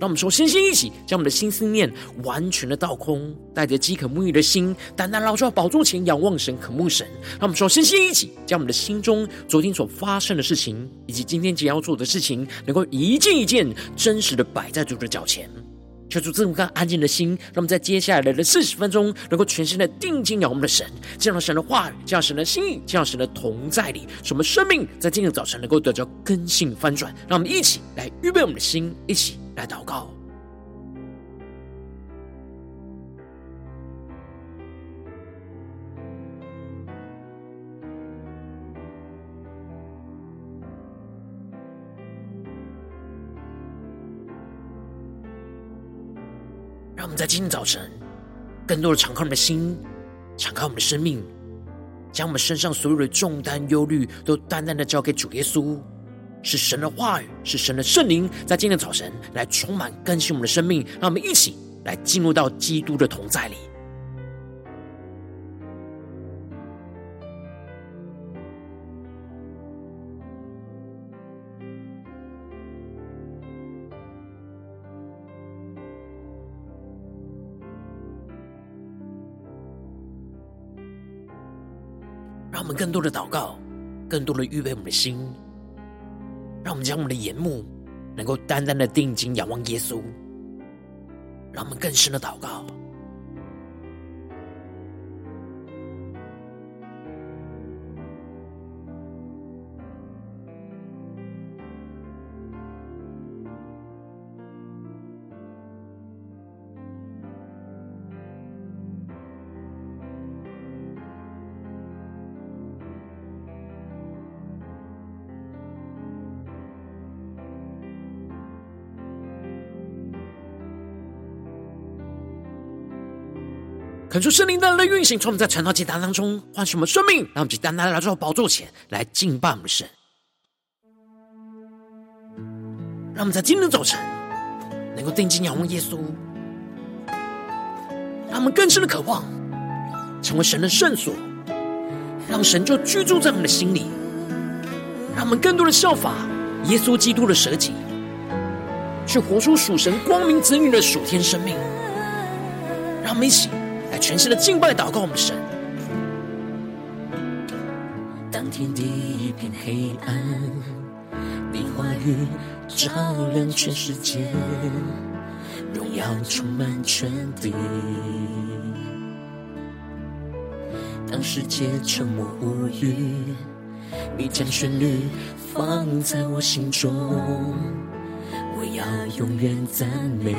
让我们说，先先一起将我们的心思念完全的倒空，带着饥渴沐浴的心，单单来到宝座前仰望神、渴慕神。让我们说，先先一起将我们的心中昨天所发生的事情，以及今天即将要做的事情，能够一件一件真实的摆在主的脚前，求主赐我们安静的心，让我们在接下来的四十分钟，能够全心的定睛仰望我们的神，见到神的话语，见到神的心意，见到神的同在里，使我们生命在今天早晨能够得到根性翻转。让我们一起来预备我们的心，一起。来祷告，让我们在今天早晨，更多的敞开我们的心，敞开我们的生命，将我们身上所有的重担、忧虑，都单单的交给主耶稣。是神的话语，是神的圣灵，在今天早晨来充满更新我们的生命，让我们一起来进入到基督的同在里。让我们更多的祷告，更多的预备我们的心。让我们将我们的眼目能够单单的定睛仰望耶稣，让我们更深的祷告。恳求圣灵的运行，从我们在传道祭坛当中唤醒我们生命，让我们单单来到宝座前来敬拜我们神。让我们在今天早晨能够定睛仰望耶稣，让我们更深的渴望成为神的圣所，让神就居住在我们的心里，让我们更多的效法耶稣基督的舍己，去活出属神光明子女的属天生命。让我们一起。来全新的敬拜祷告我们的神。当天地一片黑暗，你话语照亮全世界，荣耀充满全地。当世界沉默无语，你将旋律放在我心中，我要永远赞美。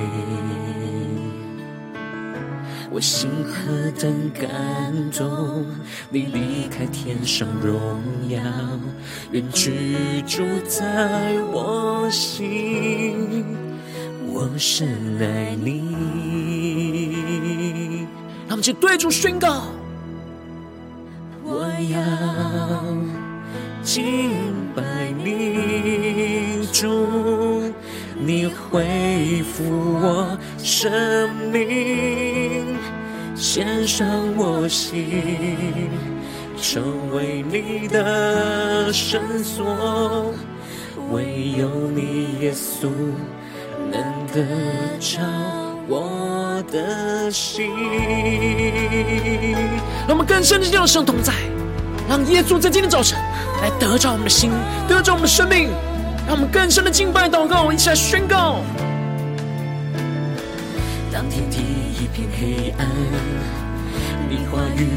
我心何等感动，你离开天上荣耀，愿居住在我心，我深爱你。让我们去对主宣告，我要敬拜你，主，你恢复我生命。献上我心，成为你的圣所，唯有你耶稣能得着我的心。让我们更深的进入神同在，让耶稣在今天早晨来得着我们的心，得着我们的生命，让我们更深的敬拜祷告，一起来宣告。当天地片黑暗，你话语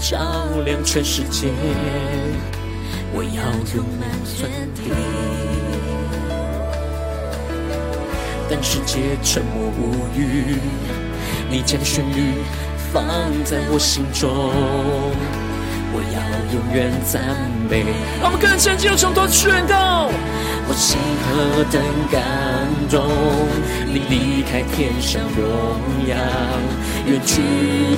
照亮全世界，我要用满钻地。当世界沉默无语，你将旋律放在我心中，我要永远赞美。让我们更深进入从头宣告。我心何等感动，你离开天上荣耀，愿居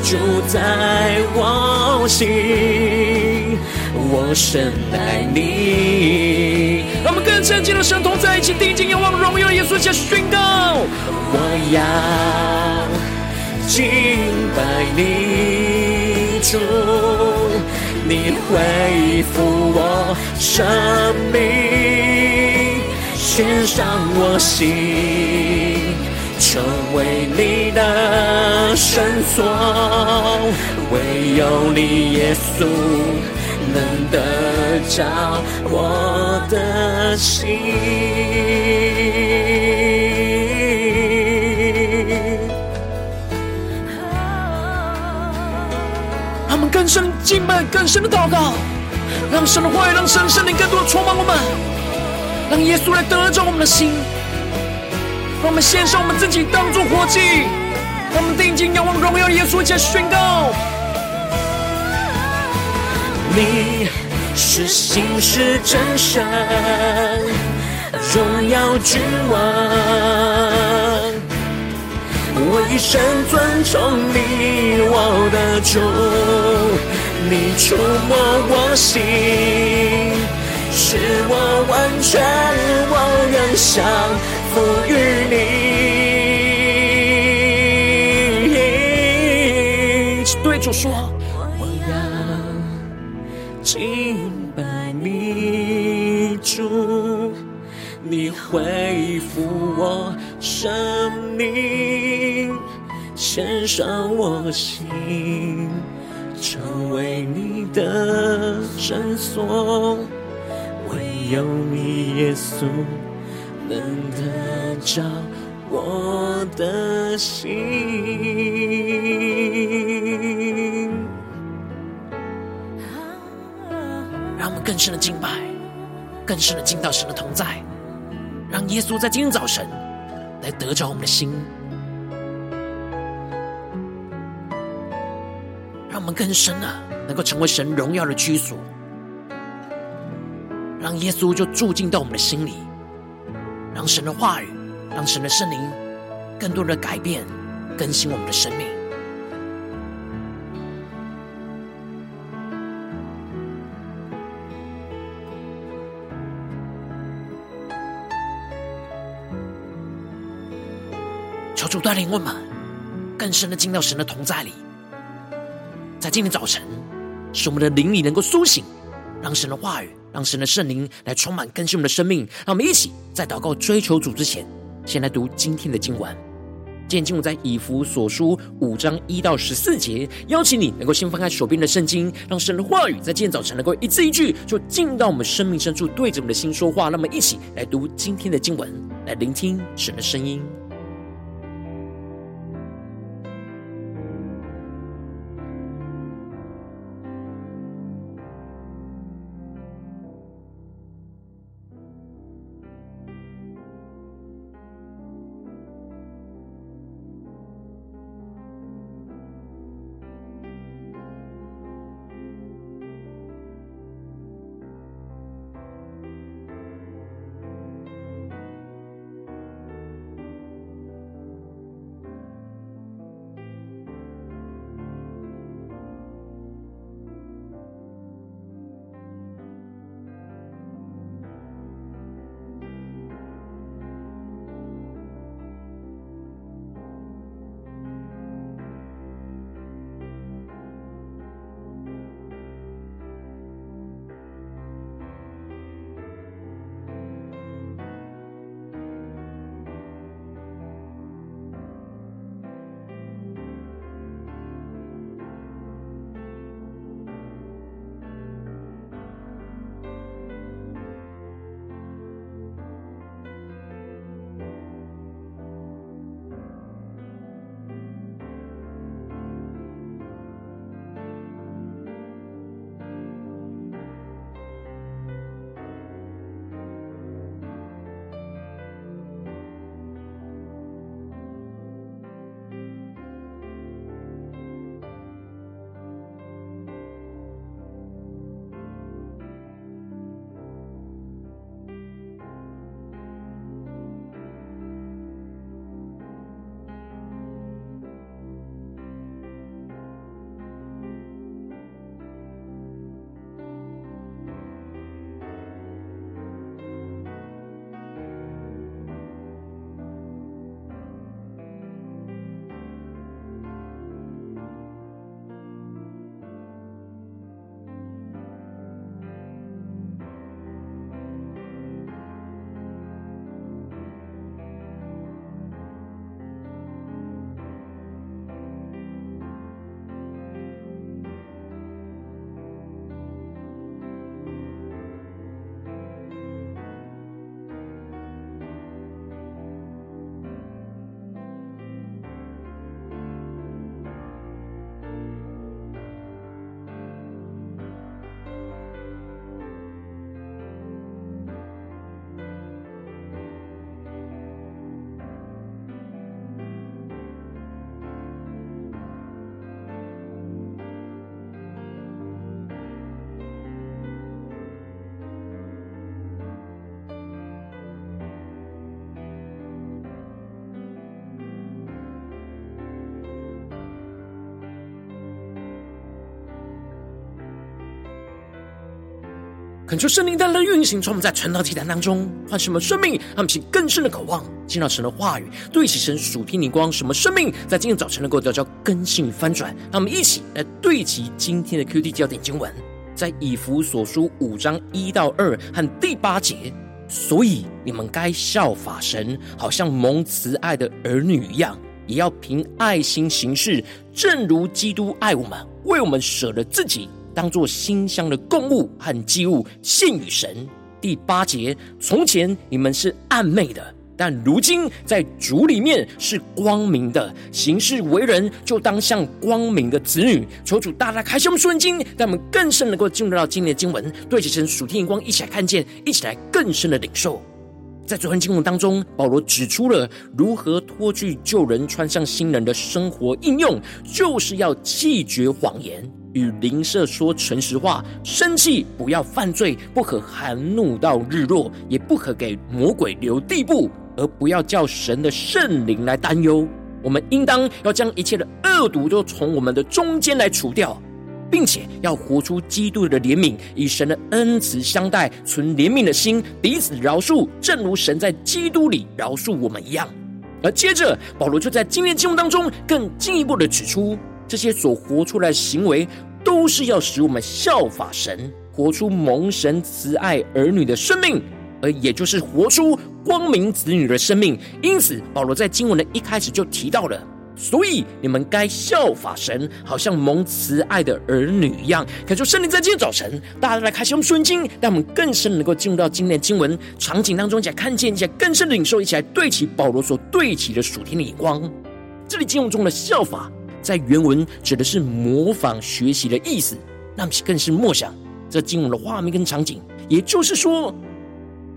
住在我心，我深爱你。让我们更深进入神同在一起，定睛仰望荣耀耶稣，下宣告。我要敬拜你主，你恢复我生命，献上我心，成为你的圣所，唯有你耶稣能得着我的心。更深敬拜，更深的祷告，让神的话语，让神圣灵更多的充满我们，让耶稣来得着我们的心，让我们献上我们自己当作活祭，让我们定睛仰望荣耀耶稣，一起来宣告：你是心是真神，荣耀君王。我一生尊崇你，我的主，你触摸我心，使我完全，我愿降服于你。对主说，我要敬拜你，主，你恢复我生命，献上我心，成为你的圣所，唯有你耶稣能得着我的心。让我们更深的敬拜，更深的敬到神的同在，让耶稣在今天早晨。来得着我们的心，我们更深的能够成为神荣耀的居所，让耶稣就住进到我们的心里，让神的话语，让神的圣灵更多的改变、更新我们的生命。求主带领我们更深的进到神的同在里，在今天早晨，使我们的灵里能够苏醒，让神的话语，让神的圣灵来充满更新我们的生命。让我们一起在祷告追求主之前，先来读今天的经文。今天经文在以弗所书五章一到十四节，邀请你能够先翻开手边的圣经，让神的话语在今天早晨能够一字一句就进到我们生命深处，对着我们的心说话。那么，一起来读今天的经文，来聆听神的声音。恳求圣灵带来运行，从我们在传道祭坛当中唤什么生命，让我们起更深的渴望，见到神的话语，对齐神属天灵光，什么生命在今天早晨能够得到更新与翻转。让我们一起来对齐今天的 QD 焦点经文，在以弗所书五章一到二和第八节。所以你们该效法神，好像蒙慈爱的儿女一样，也要凭爱心行事，正如基督爱我们，为我们舍了自己。当作馨香的供物和祭物献与神。第八节，从前你们是暗昧的，但如今在主里面是光明的，行事为人就当像光明的子女。求主大大开启我们属灵经，让我们更深能够进入到今天的经文，对齐神属天眼光，一起来看见，一起来更深的领受。在昨天经文当中，保罗指出了如何脱去旧人，穿上新人的生活应用，就是要弃绝谎言。与邻舍说诚实话，生气不要犯罪，不可含怒到日落，也不可给魔鬼留地步，而不要叫神的圣灵来担忧。我们应当要将一切的恶毒都从我们的中间来除掉，并且要活出基督的怜悯，以神的恩慈相待，存怜悯的心，彼此饶恕，正如神在基督里饶恕我们一样。而接着，保罗就在今天经文当中更进一步的指出。这些所活出来的行为，都是要使我们效法神，活出蒙神慈爱儿女的生命，而也就是活出光明子女的生命。因此，保罗在经文的一开始就提到了，所以你们该效法神，好像蒙慈爱的儿女一样。可就圣灵在今天早晨，大家来开启我们圣经，让我们更深能够进入到今天的经文场景当中，一起来看见，一起来更深的领受，一起来对齐保罗所对齐的属天的眼光。这里经文中的效法。在原文指的是模仿学习的意思，那么更是默想这经文的画面跟场景。也就是说，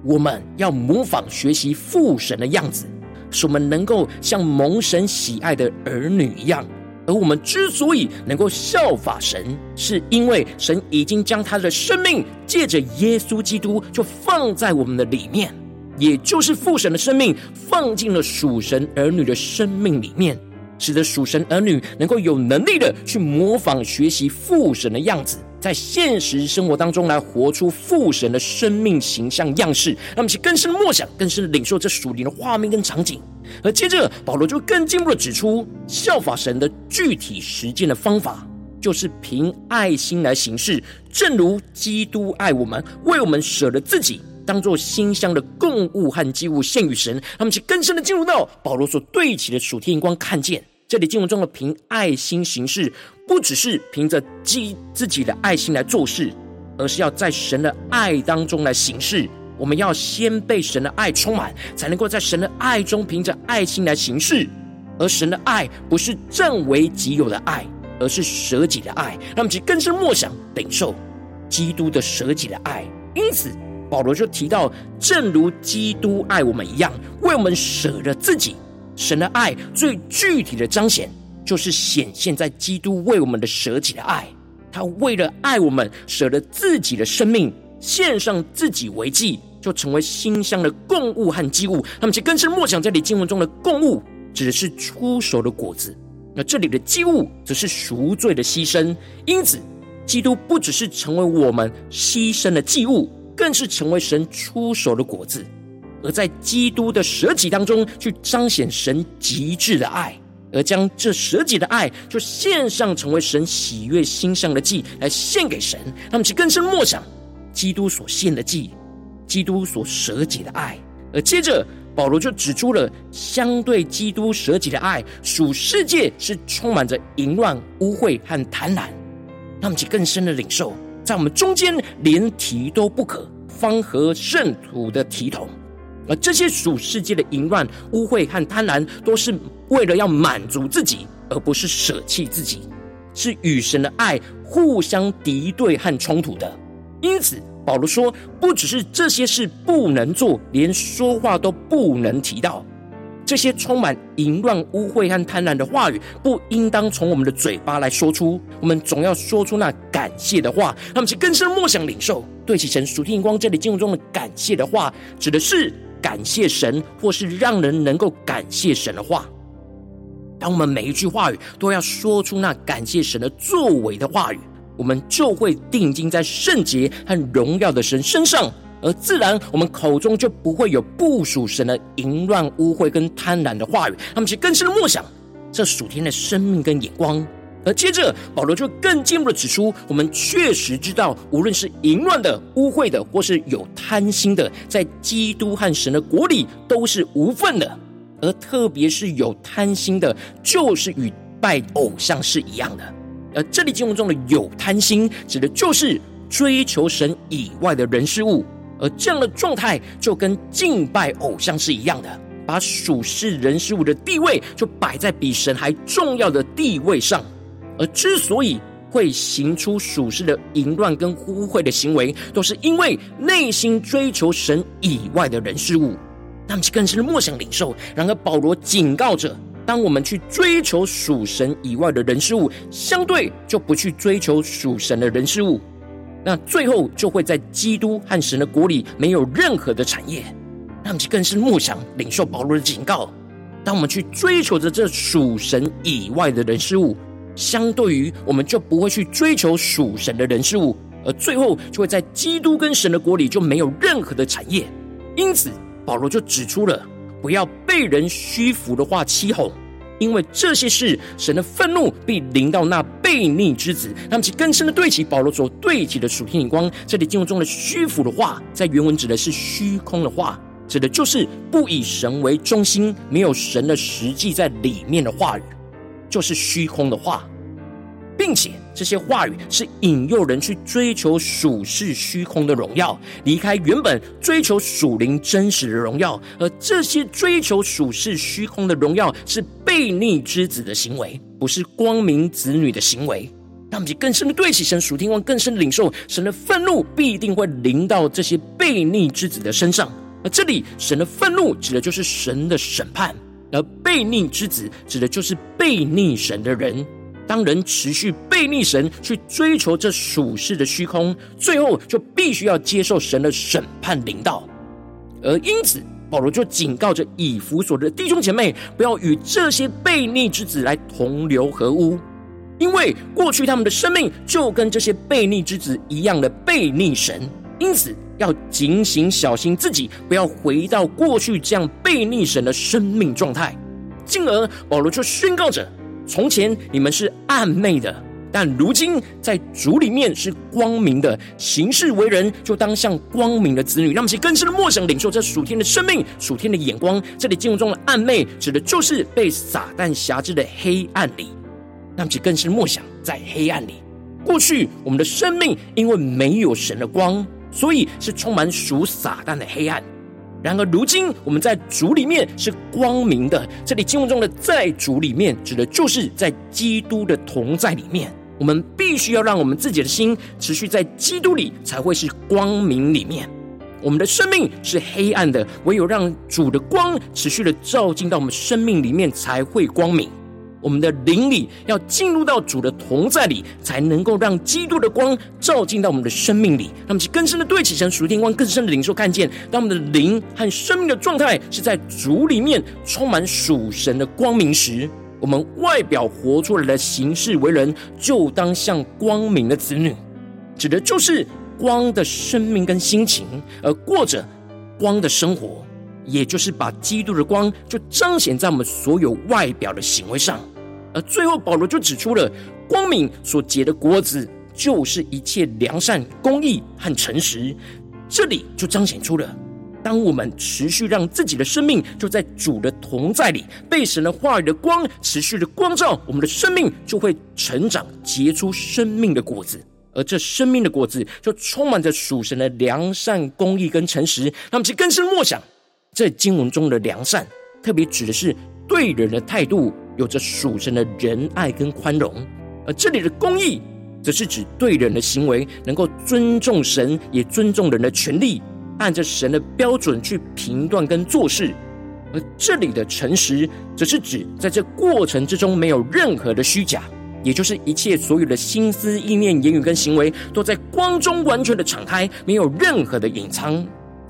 我们要模仿学习父神的样子，使我们能够像蒙神喜爱的儿女一样。而我们之所以能够效法神，是因为神已经将他的生命借着耶稣基督就放在我们的里面，也就是父神的生命放进了属神儿女的生命里面。使得属神儿女能够有能力的去模仿学习父神的样子，在现实生活当中来活出父神的生命形象样式，让我们去更深的默想，更深的领受这属灵的画面跟场景。而接着保罗就更进一步的指出，效法神的具体实践的方法，就是凭爱心来行事，正如基督爱我们，为我们舍了自己。当做馨香的供物和祭物献与神，他们去更深的进入到保罗所对齐的属天眼光，看见这里经文中的凭爱心行事，不只是凭着基自己的爱心来做事，而是要在神的爱当中来行事。我们要先被神的爱充满，才能够在神的爱中凭着爱心来行事。而神的爱不是占为己有的爱，而是舍己的爱。让我们去更深默想领受基督的舍己的爱。因此。保罗就提到，正如基督爱我们一样，为我们舍了自己。神的爱最具体的彰显，就是显现在基督为我们的舍己的爱。他为了爱我们，舍了自己的生命，献上自己为祭，就成为馨香的供物和祭物。他们就更深默想这里经文中的供物，指的是出熟的果子；那这里的祭物，则是赎罪的牺牲。因此，基督不只是成为我们牺牲的祭物。更是成为神出手的果子，而在基督的舍己当中，去彰显神极致的爱，而将这舍己的爱就献上，成为神喜悦心上的祭来献给神。他们去更深默想基督所献的祭，基督所舍己的爱。而接着保罗就指出了，相对基督舍己的爱，属世界是充满着淫乱、污秽和贪婪。他们去更深的领受。在我们中间，连提都不可，方合圣土的体统。而这些属世界的淫乱、污秽和贪婪，都是为了要满足自己，而不是舍弃自己，是与神的爱互相敌对和冲突的。因此，保罗说，不只是这些事不能做，连说话都不能提到。这些充满淫乱、污秽和贪婪的话语，不应当从我们的嘴巴来说出。我们总要说出那感谢的话。他们是更深默想领受，对其神属天光。这里经文中的感谢的话，指的是感谢神，或是让人能够感谢神的话。当我们每一句话语都要说出那感谢神的作为的话语，我们就会定睛在圣洁和荣耀的神身上，而自然我们口中就不会有不属神的淫乱、污秽跟贪婪的话语。他们其实更深的默想这属天的生命跟眼光。而接着，保罗就更进一步的指出，我们确实知道，无论是淫乱的、污秽的，或是有贪心的，在基督和神的国里都是无份的。而特别是有贪心的，就是与拜偶像是一样的。而这里经文中的有贪心，指的就是追求神以外的人事物，而这样的状态就跟敬拜偶像是一样的，把属世人事物的地位就摆在比神还重要的地位上。而之所以会行出属世的淫乱跟污秽的行为，都是因为内心追求神以外的人事物，那么就更是默想领受。然而保罗警告着，当我们去追求属神以外的人事物，相对就不去追求属神的人事物，那最后就会在基督和神的国里没有任何的产业。那么就更是默想领受保罗的警告，当我们去追求着这属神以外的人事物，相对于，我们就不会去追求属神的人事物，而最后就会在基督跟神的国里就没有任何的产业。因此，保罗就指出了不要被人虚浮的话欺哄，因为这些事神的愤怒必临到那悖逆之子。那么，其更深的对齐保罗所对齐的属天眼光，这里经文中的虚浮的话，在原文指的是虚空的话，指的就是不以神为中心，没有神的实际在里面的话语。就是虚空的话，并且这些话语是引诱人去追求属世虚空的荣耀，离开原本追求属灵真实的荣耀。而这些追求属世虚空的荣耀，是悖逆之子的行为，不是光明子女的行为。让我们就更深的对齐神属天王，更深领受神的愤怒必定会临到这些悖逆之子的身上。而这里神的愤怒指的就是神的审判。而悖逆之子指的就是悖逆神的人。当人持续悖逆神，去追求这属世的虚空，最后就必须要接受神的审判领导。而因此，保罗就警告着以弗所的弟兄姐妹，不要与这些悖逆之子来同流合污，因为过去他们的生命就跟这些悖逆之子一样的悖逆神。因此，要警醒小心自己，不要回到过去这样悖逆神的生命状态。进而，保罗就宣告着：从前你们是暗昧的，但如今在主里面是光明的。行事为人，就当像光明的子女。让我们更深的默想领受这属天的生命、属天的眼光。这里经文中的暗昧，指的就是被撒旦辖制的黑暗里。让我们更深的默想，在黑暗里，过去我们的生命因为没有神的光。所以是充满属撒旦的黑暗。然而如今我们在主里面是光明的。这里经文中的在主里面，指的就是在基督的同在里面。我们必须要让我们自己的心持续在基督里，才会是光明里面。我们的生命是黑暗的，唯有让主的光持续的照进到我们生命里面，才会光明。我们的灵里要进入到主的同在里，才能够让基督的光照进到我们的生命里。那么，更深的对齐神属天光，更深的领受看见，当我们的灵和生命的状态是在主里面充满属神的光明时，我们外表活出来的形式为人，就当像光明的子女，指的就是光的生命跟心情，而过着光的生活。也就是把基督的光就彰显在我们所有外表的行为上，而最后保罗就指出了光明所结的果子，就是一切良善、公义和诚实。这里就彰显出了，当我们持续让自己的生命就在主的同在里，被神的话语的光持续的光照，我们的生命就会成长，结出生命的果子。而这生命的果子就充满着属神的良善、公义跟诚实。那么，其更深默想。这经文中的良善，特别指的是对人的态度有着属神的仁爱跟宽容；而这里的公义，则是指对人的行为能够尊重神，也尊重人的权利，按着神的标准去评断跟做事；而这里的诚实，则是指在这过程之中没有任何的虚假，也就是一切所有的心思意念、言语跟行为，都在光中完全的敞开，没有任何的隐藏。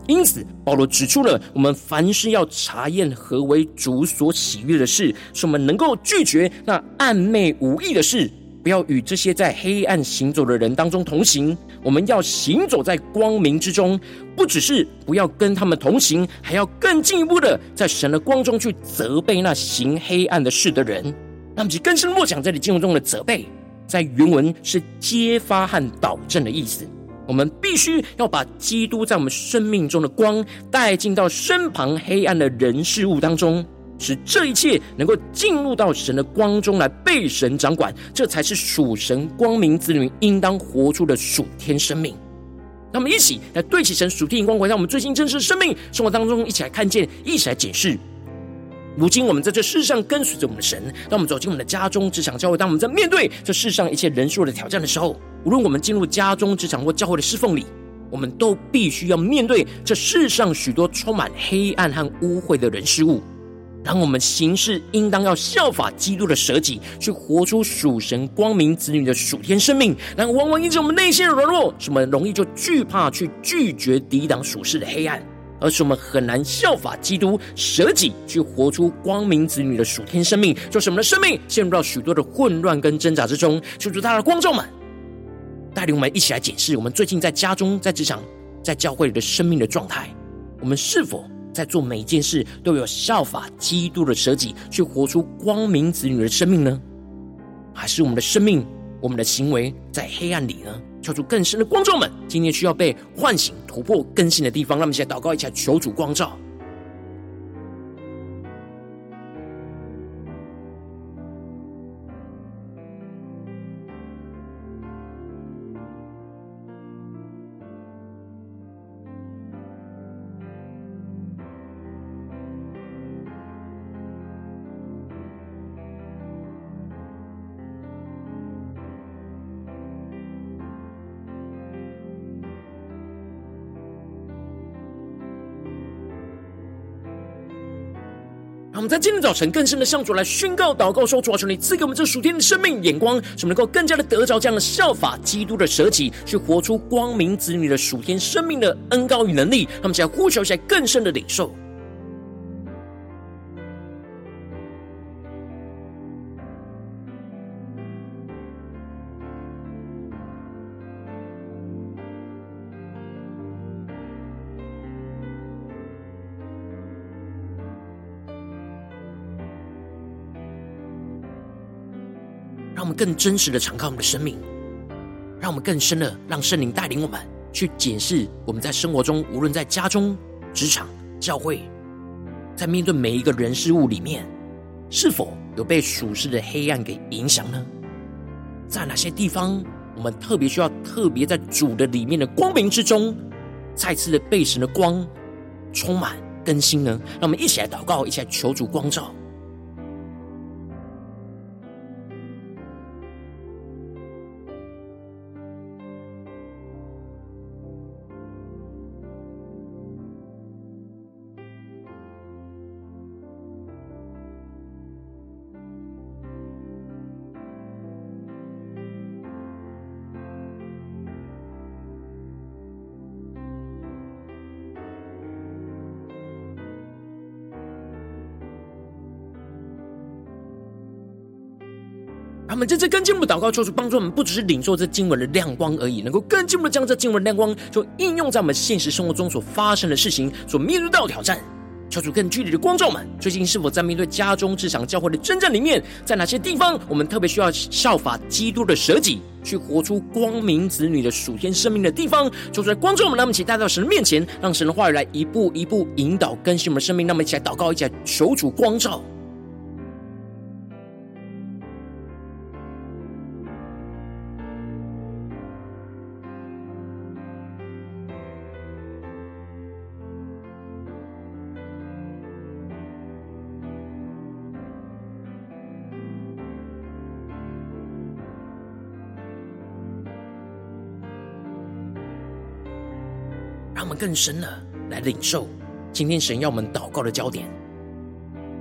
因此，保罗指出了我们凡事要查验何为主所喜悦的事，使我们能够拒绝那暗昧无意的事，不要与这些在黑暗行走的人当中同行。我们要行走在光明之中，不只是不要跟他们同行，还要更进一步的在神的光中去责备那行黑暗的事的人。那么，其更深默想这里经文中的责备，在原文是揭发和导正的意思。我们必须要把基督在我们生命中的光带进到身旁黑暗的人事物当中。使这一切能够进入到神的光中来，被神掌管，这才是属神光明子女应当活出的属天生命。那么，一起来对齐神属天光，回到我们最近真实生命生活当中，一起来看见，一起来检视。如今，我们在这世上跟随着我们的神，当我们走进我们的家中、职场、教会，当我们在面对这世上一切人数的挑战的时候，无论我们进入家中、职场或教会的侍奉里，我们都必须要面对这世上许多充满黑暗和污秽的人事物。当我们行事，应当要效法基督的舍己，去活出属神光明子女的属天生命。然而，往往因着我们内心的软弱，使我们容易就惧怕去拒绝抵挡属世的黑暗，而是我们很难效法基督舍己，去活出光明子女的属天生命，就是我们的生命陷入到许多的混乱跟挣扎之中。求主，他的光照们带领我们一起来检视我们最近在家中、在职场、在教会里的生命的状态，我们是否在做每一件事都有效法基督的舍己，去活出光明子女的生命呢？还是我们的生命、我们的行为在黑暗里呢？求主更深的光照们，今天需要被唤醒、突破、更新的地方，让我们现在祷告一下，求主光照。我们在今天早晨更深的向主来宣告、祷告说：主啊，求你赐给我们这属天的生命眼光，使我们能够更加的得着这样的效法基督的舍己，去活出光明子女的属天生命的恩高与能力。他们想要呼求，起来更深的领受。让我们更真实的敞开我们的生命，让我们更深的让圣灵带领我们去检视我们在生活中，无论在家中、职场、教会，在面对每一个人事物里面，是否有被属世的黑暗给影响呢？在哪些地方，我们特别需要特别在主的里面的光明之中，再次的被神的光充满更新呢？让我们一起来祷告，一起来求主光照。我们在这更进一步祷告，求主帮助我们，不只是领受这经文的亮光而已，能够更进一步的将这经文的亮光，就应用在我们现实生活中所发生的事情，所面对到的挑战。求主更具体的光照我们，最近是否在面对家中、职场、教会的征战里面，在哪些地方，我们特别需要效法基督的舍己，去活出光明子女的属天生命的地方？求主来光照我们，让我们一起带到神的面前，让神的话语来一步一步引导更新我们的生命。让我们一起来祷告，一起来求主光照。更深的来领受，今天神要我们祷告的焦点，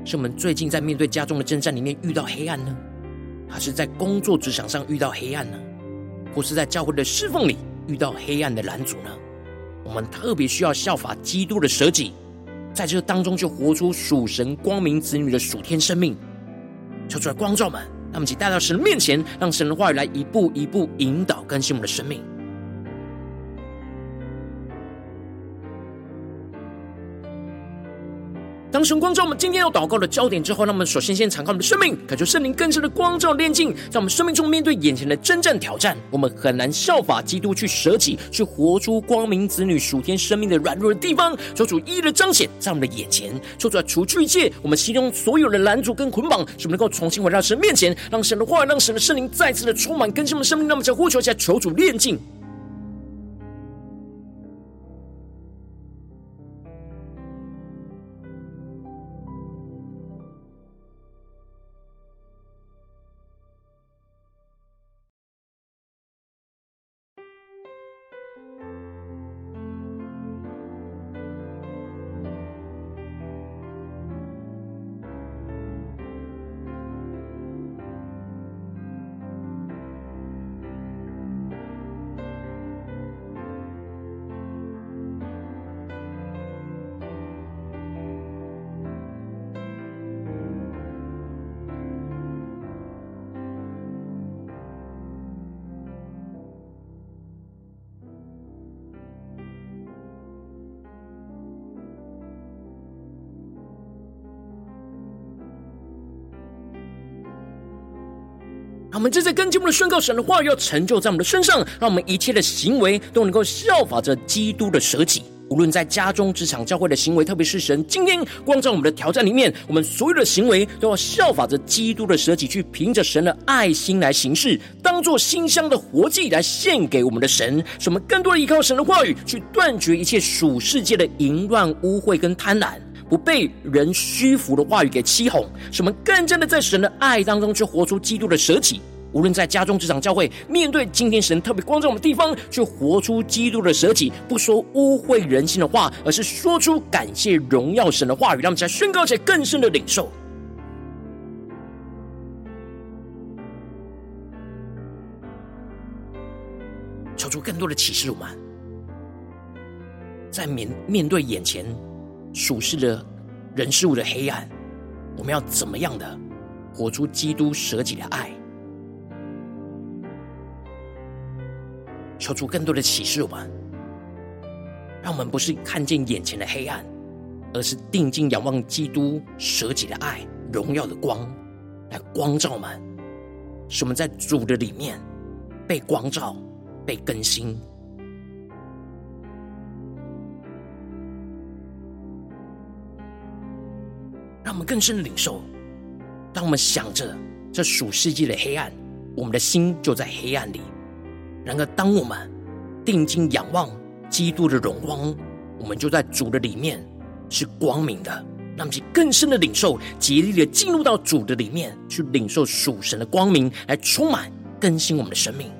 是我们最近在面对家中的征战里面遇到黑暗呢，还是在工作职场上遇到黑暗呢，或是在教会的侍奉里遇到黑暗的拦阻呢？我们特别需要效法基督的舍己，在这当中就活出属神光明子女的属天生命。求主来光照们，让我们一起带到神的面前，让神的话语来一步一步引导更新我们的生命。当神光照我们今天要祷告的焦点之后，让我们首先先敞开我们的生命，感受圣灵更深的光照炼净，在我们生命中面对眼前的征战挑战，我们很难效法基督去舍己，去活出光明子女属天生命的软弱的地方，求主一一的彰显在我们的眼前，求主来除去一切我们心中所有的拦阻跟捆绑，使我们能够重新回到神面前，让神的话，让神的圣灵再次的充满更新我们的生命，让我们将呼求一下，求主炼净。我们正在跟进我们的宣告，神的话语要成就在我们的身上，让我们一切的行为都能够效法着基督的舍己。无论在家中、职场、教会的行为，特别是神今天光照我们的挑战里面，我们所有的行为都要效法着基督的舍己，去凭着神的爱心来行事，当作馨香的活祭来献给我们的神。使我们更多的依靠神的话语，去断绝一切属世界的淫乱、污秽跟贪婪。不被人虚浮的话语给欺哄，使我们更真的在神的爱当中去活出基督的舍己。无论在家中、职场、教会，面对今天神特别光照我们的地方，去活出基督的舍己，不说污秽人心的话，而是说出感谢荣耀神的话语，让我们在宣告且更深的领受，求出更多的启示。我们在面面对眼前。属世的人事物的黑暗，我们要怎么样的活出基督舍己的爱？求出更多的启示，我们让我们不是看见眼前的黑暗，而是定睛仰望基督舍己的爱、荣耀的光，来光照我们，使我们在主的里面被光照、被更新。我们更深的领受，当我们想着这属世界的黑暗，我们的心就在黑暗里；然而，当我们定睛仰望基督的荣光，我们就在主的里面是光明的。让我们更深的领受，竭力的进入到主的里面，去领受属神的光明，来充满更新我们的生命。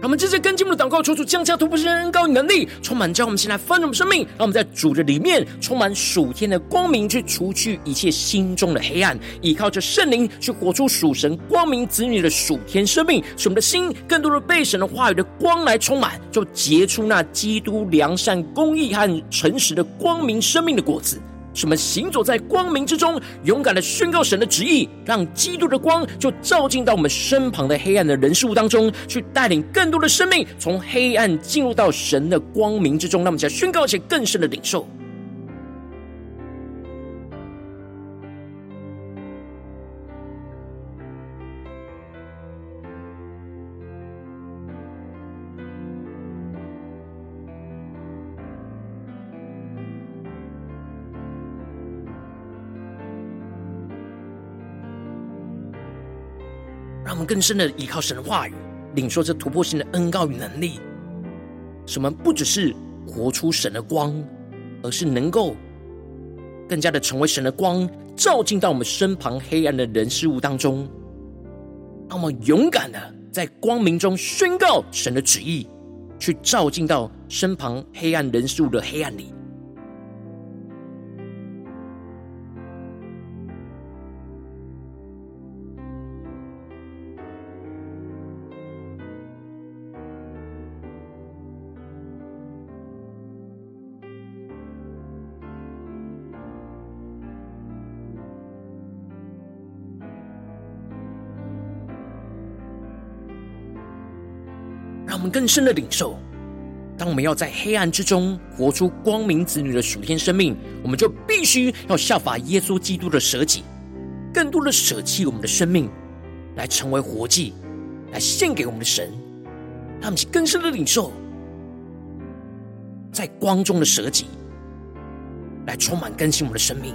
让我们这次跟进我们的祷告，求主降下突破性的恩膏与能力，充满将我们先来翻转我们生命，让我们在主的里面充满属天的光明，去除去一切心中的黑暗，依靠着圣灵去活出属神光明子女的属天生命，使我们的心更多的被神的话语的光来充满，就结出那基督良善、公义和诚实的光明生命的果子。什么行走在光明之中，勇敢的宣告神的旨意，让基督的光就照进到我们身旁的黑暗的人事物当中，去带领更多的生命从黑暗进入到神的光明之中。让我们再宣告一些更深的领受。更深的依靠神的话语，领受这突破性的恩膏与能力，使我们不只是活出神的光，而是能够更加的成为神的光，照进到我们身旁黑暗的人事物当中。让我们勇敢的在光明中宣告神的旨意，去照进到身旁黑暗人事物的黑暗里。更深的领受。当我们要在黑暗之中活出光明子女的属天生命，我们就必须要效法耶稣基督的舍己，更多的舍弃我们的生命，来成为活祭，来献给我们的神。让我们更深的领受，在光中的舍己，来充满更新我们的生命。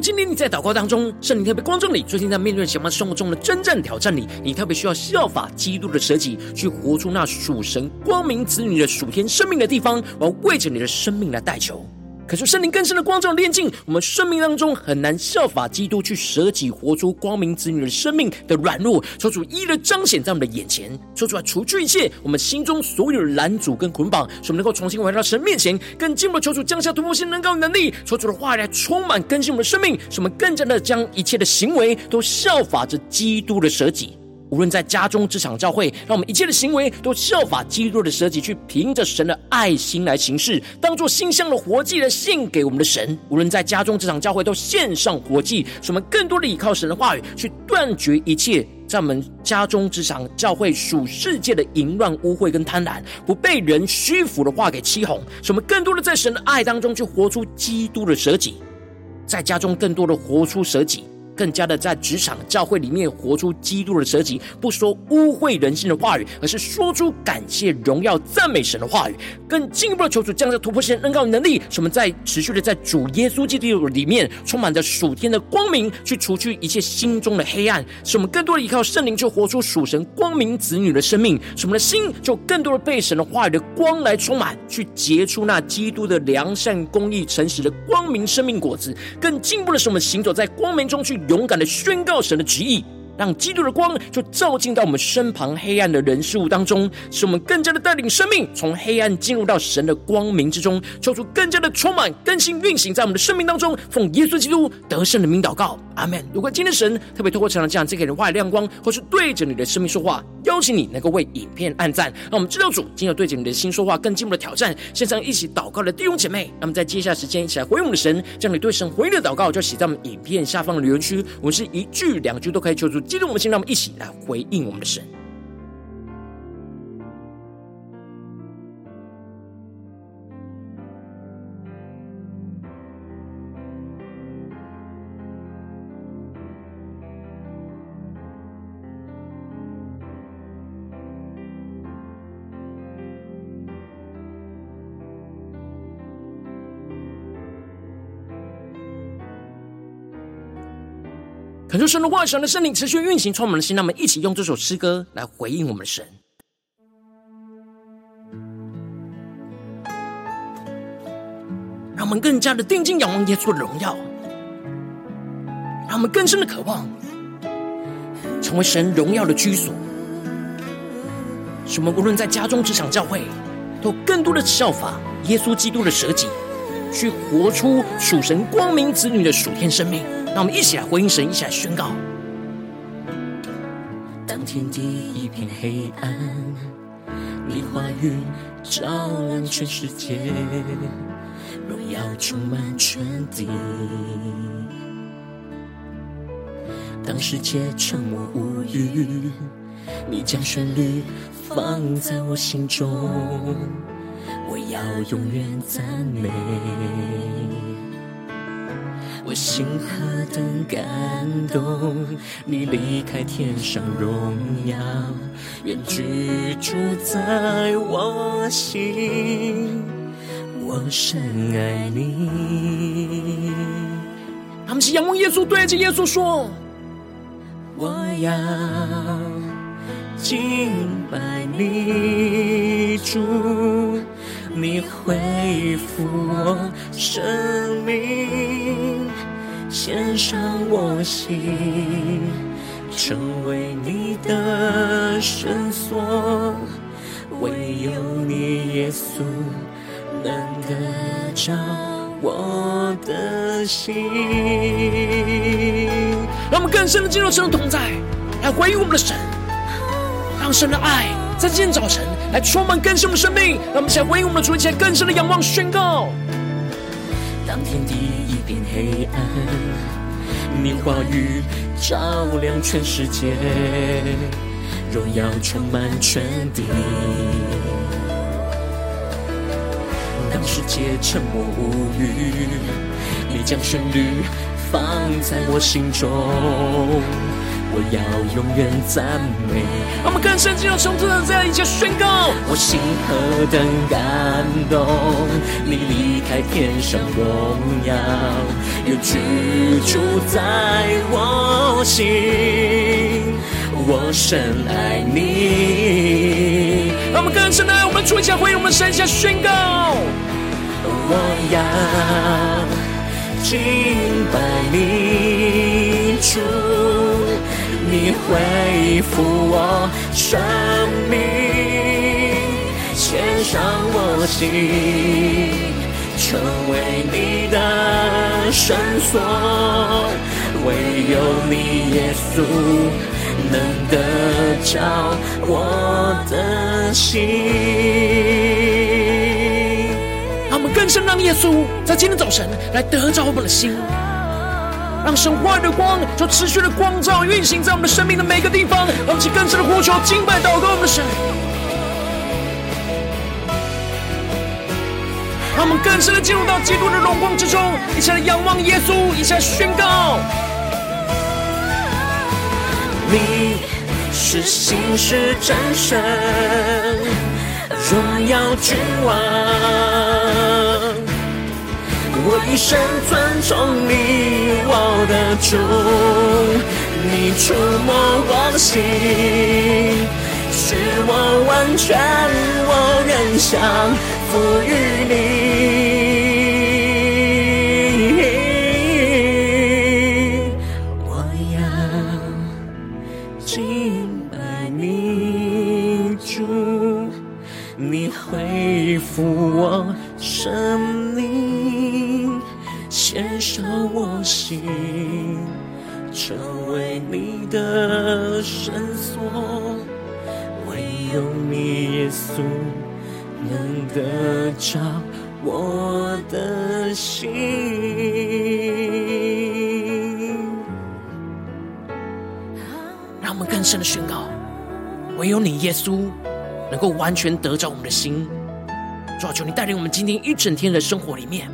今天你在祷告当中，圣灵特别光照你，最近在面对什么生活中的真正挑战里，你特别需要效法基督的舍己，去活出那属神光明子女的属天生命的地方，我要为着你的生命来代求。可是圣灵更深的光照炼净，我们生命当中很难效法基督去舍己，活出光明子女的生命的软弱，求主一一的彰显在我们的眼前，求主来除去一切我们心中所有的拦阻跟捆绑，使我们能够重新回到神面前，更进一步求主降下突破性能高能力，求主的话来充满更新我们的生命，使我们更加的将一切的行为都效法着基督的舍己。无论在家中、职场、教会，让我们一切的行为都效法基督的舍己，去凭着神的爱心来行事，当作馨香的活祭来献给我们的神。无论在家中、职场、教会，都献上活祭，使我们更多的依靠神的话语，去断绝一切在我们家中、职场、教会属世界的淫乱、污秽跟贪婪，不被人虚浮的话给欺哄，使我们更多的在神的爱当中去活出基督的舍己，在家中更多的活出舍己。更加的在职场、教会里面活出基督的舍己，不说污秽人心的话语，而是说出感谢、荣耀、赞美神的话语。更进一步的求主降下突破性恩膏能力，使我们在持续的在主耶稣基督里面充满着属天的光明，去除去一切心中的黑暗，使我们更多的依靠圣灵，去活出属神光明子女的生命。使我们的心就更多的被神的话语的光来充满，去结出那基督的良善、公义、诚实的光明生命果子。更进一步的使我们行走在光明中去。勇敢的宣告神的旨意。让基督的光就照进到我们身旁黑暗的人事物当中，使我们更加的带领生命从黑暗进入到神的光明之中，求主更加的充满更新运行在我们的生命当中。奉耶稣基督得胜的名祷告，阿门。如果今天神特别透过这样这个人话语亮光，或是对着你的生命说话，邀请你能够为影片按赞，让我们知道主今日对着你的心说话，更进一步的挑战。线上一起祷告的弟兄姐妹，那么在接下来时间一起来回应我们的神，将你对神回应的祷告就写在我们影片下方的留言区，我们是一句两句都可以求主。接着我们先，让我们一起来回应我们的神。恳求神的话语、神的圣灵持续运行，充满了心。让我们一起用这首诗歌来回应我们的神，让我们更加的定睛仰望耶稣的荣耀，让我们更深的渴望成为神荣耀的居所，使我们无论在家中、职场、教会，都更多的效法耶稣基督的舍己，去活出属神光明子女的属天生命。让我们一起来回应神，一起来宣告。当天地一片黑暗，你话语照亮全世界，荣耀充满全地。当世界沉默无语，你将旋律放在我心中，我要永远赞美。我心何等感动，你离开天上荣耀，愿居住在我心，我深爱你。他们是仰望耶稣，对着耶稣说。我要敬拜你，主，你恢复我生命，献上我心，成为你的圣所，唯有你耶稣能得着我的心。让我们更深的进入神的同在，来回应我们的神，让神的爱在今天早晨来充满更深的生命。让我们一起来回应我们的主，一起更深的仰望宣告。当天地一片黑暗，你话语照亮全世界，荣耀充满全地。当世界沉默无语，你将旋律。放在我心中，我要永远赞美。我们更深进入从这样这样一切宣告，我心何等感动，你离开天上荣耀，又居住在我心，我深爱你。我们更深的爱，我们出一下回应我们神下宣告，我要。敬拜你，主，你恢复我生命，献上我心，成为你的绳索，唯有你耶稣能得着我的心。更深让耶稣在今天早晨来得着我们的心，让神话语的光就持续的光照运行在我们生命的每个地方，让我们去更深的呼求、敬拜、祷告我们的神，让我们更深的进入到基督的荣光之中，一起来仰望耶稣，一起来宣告：你是信实真神，荣耀君王。我一生尊重你，我的主，你触摸我的心，使我完全，我仍想赋予你。的绳索，唯有你耶稣能得着我的心。让我们更深的宣告：唯有你耶稣能够完全得着我们的心。主啊，求你带领我们今天一整天的生活里面。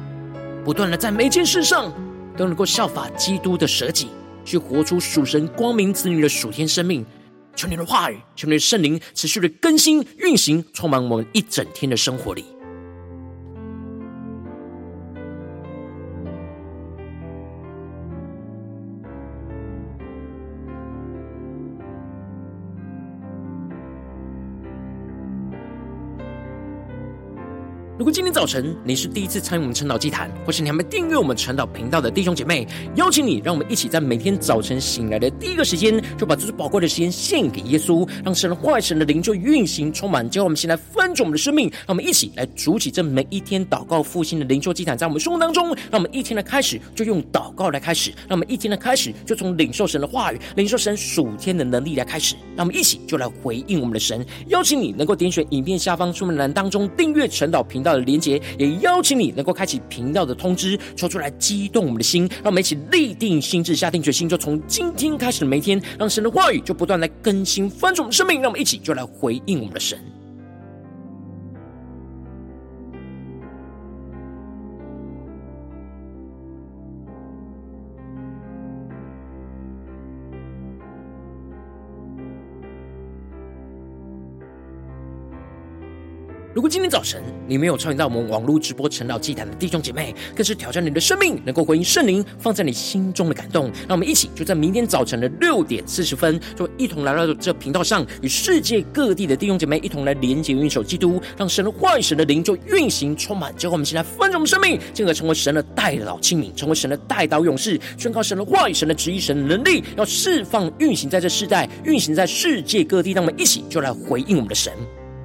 不断的在每件事上都能够效法基督的舍己，去活出属神光明子女的属天生命。求你的话语，求你的圣灵持续的更新运行，充满我们一整天的生活里。如果今天早晨你是第一次参与我们晨祷祭坛，或是你还没订阅我们晨祷频道的弟兄姐妹，邀请你，让我们一起在每天早晨醒来的第一个时间，就把这最宝贵的时间献给耶稣，让神的话、神的灵就运行充满。叫我们先来分盛我们的生命，让我们一起来筑起这每一天祷告复兴的灵修祭坛，在我们生活当中，让我们一天的开始。就用祷告来开始，让我们一天的开始。就从领受神的话语、领受神属天的能力来开始，让我们一起就来回应我们的神。邀请你能够点选影片下方说明栏当中订阅晨祷频道的连接。也邀请你能够开启频道的通知，抽出来激动我们的心，让我们一起立定心智，下定决心，就从今天开始的每一天，让神的话语就不断来更新翻转我们生命，让我们一起就来回应我们的神。如果今天早晨你没有参与到我们网络直播晨祷祭坛的弟兄姐妹，更是挑战你的生命，能够回应圣灵放在你心中的感动。让我们一起就在明天早晨的六点四十分，就一同来到这频道上，与世界各地的弟兄姐妹一同来连接、运手基督，让神的话语、神的灵就运行充满。结果我们先来分盛我们生命，进而成为神的代祷亲民，成为神的代祷勇士，宣告神的话语、神的旨意、神的能力，要释放、运行在这世代，运行在世界各地。让我们一起就来回应我们的神。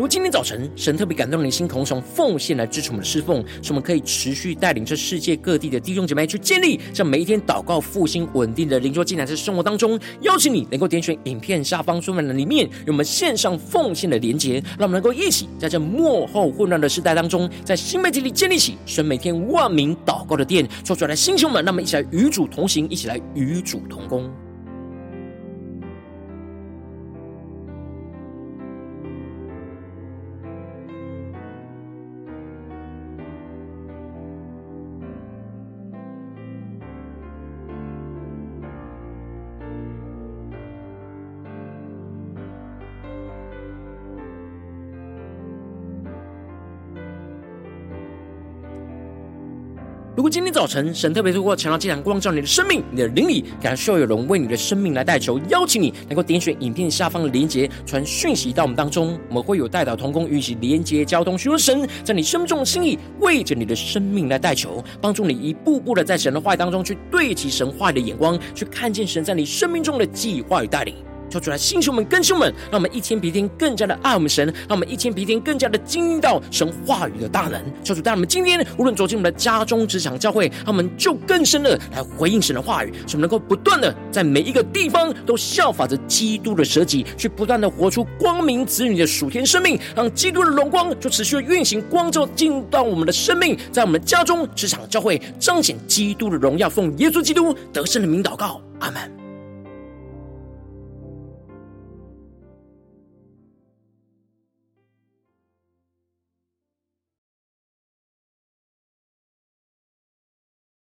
如今天早晨神特别感动你的心，同时奉献来支持我们的侍奉，使我们可以持续带领这世界各地的弟兄姐妹去建立，像每一天祷告复兴稳定的灵桌进展，在生活当中，邀请你能够点选影片下方说明栏里面有我们线上奉献的连结，让我们能够一起在这幕后混乱的时代当中，在新媒体里建立起神每天万名祷告的殿，做出来的弟兄们，让我们一起来与主同行，一起来与主同工。如果今天早晨神特别透过晨祷祭坛光照你的生命，你的灵里感受有人为你的生命来代求，邀请你能够点选影片下方的连结，传讯息到我们当中，我们会有代祷同工与你连结交通，寻求神在你生命中的心意，为着你的生命来代求，帮助你一步步的在神的话语当中去对齐神话语的眼光，去看见神在你生命中的计划与带领。求主来弟兄们、更兄们，让我们一天比一天更加的爱我们神，让我们一天比一天更加的经历到神话语的大能。求主带我们今天无论走进我们的家中、职场、教会，让我们就更深的来回应神的话语，使我们能够不断的在每一个地方都效法着基督的舍己，去不断的活出光明子女的属天生命，让基督的荣光就持续的运行光照进入到我们的生命，在我们的家中、职场、教会彰显基督的荣耀。奉耶稣基督得胜的名祷告，阿门。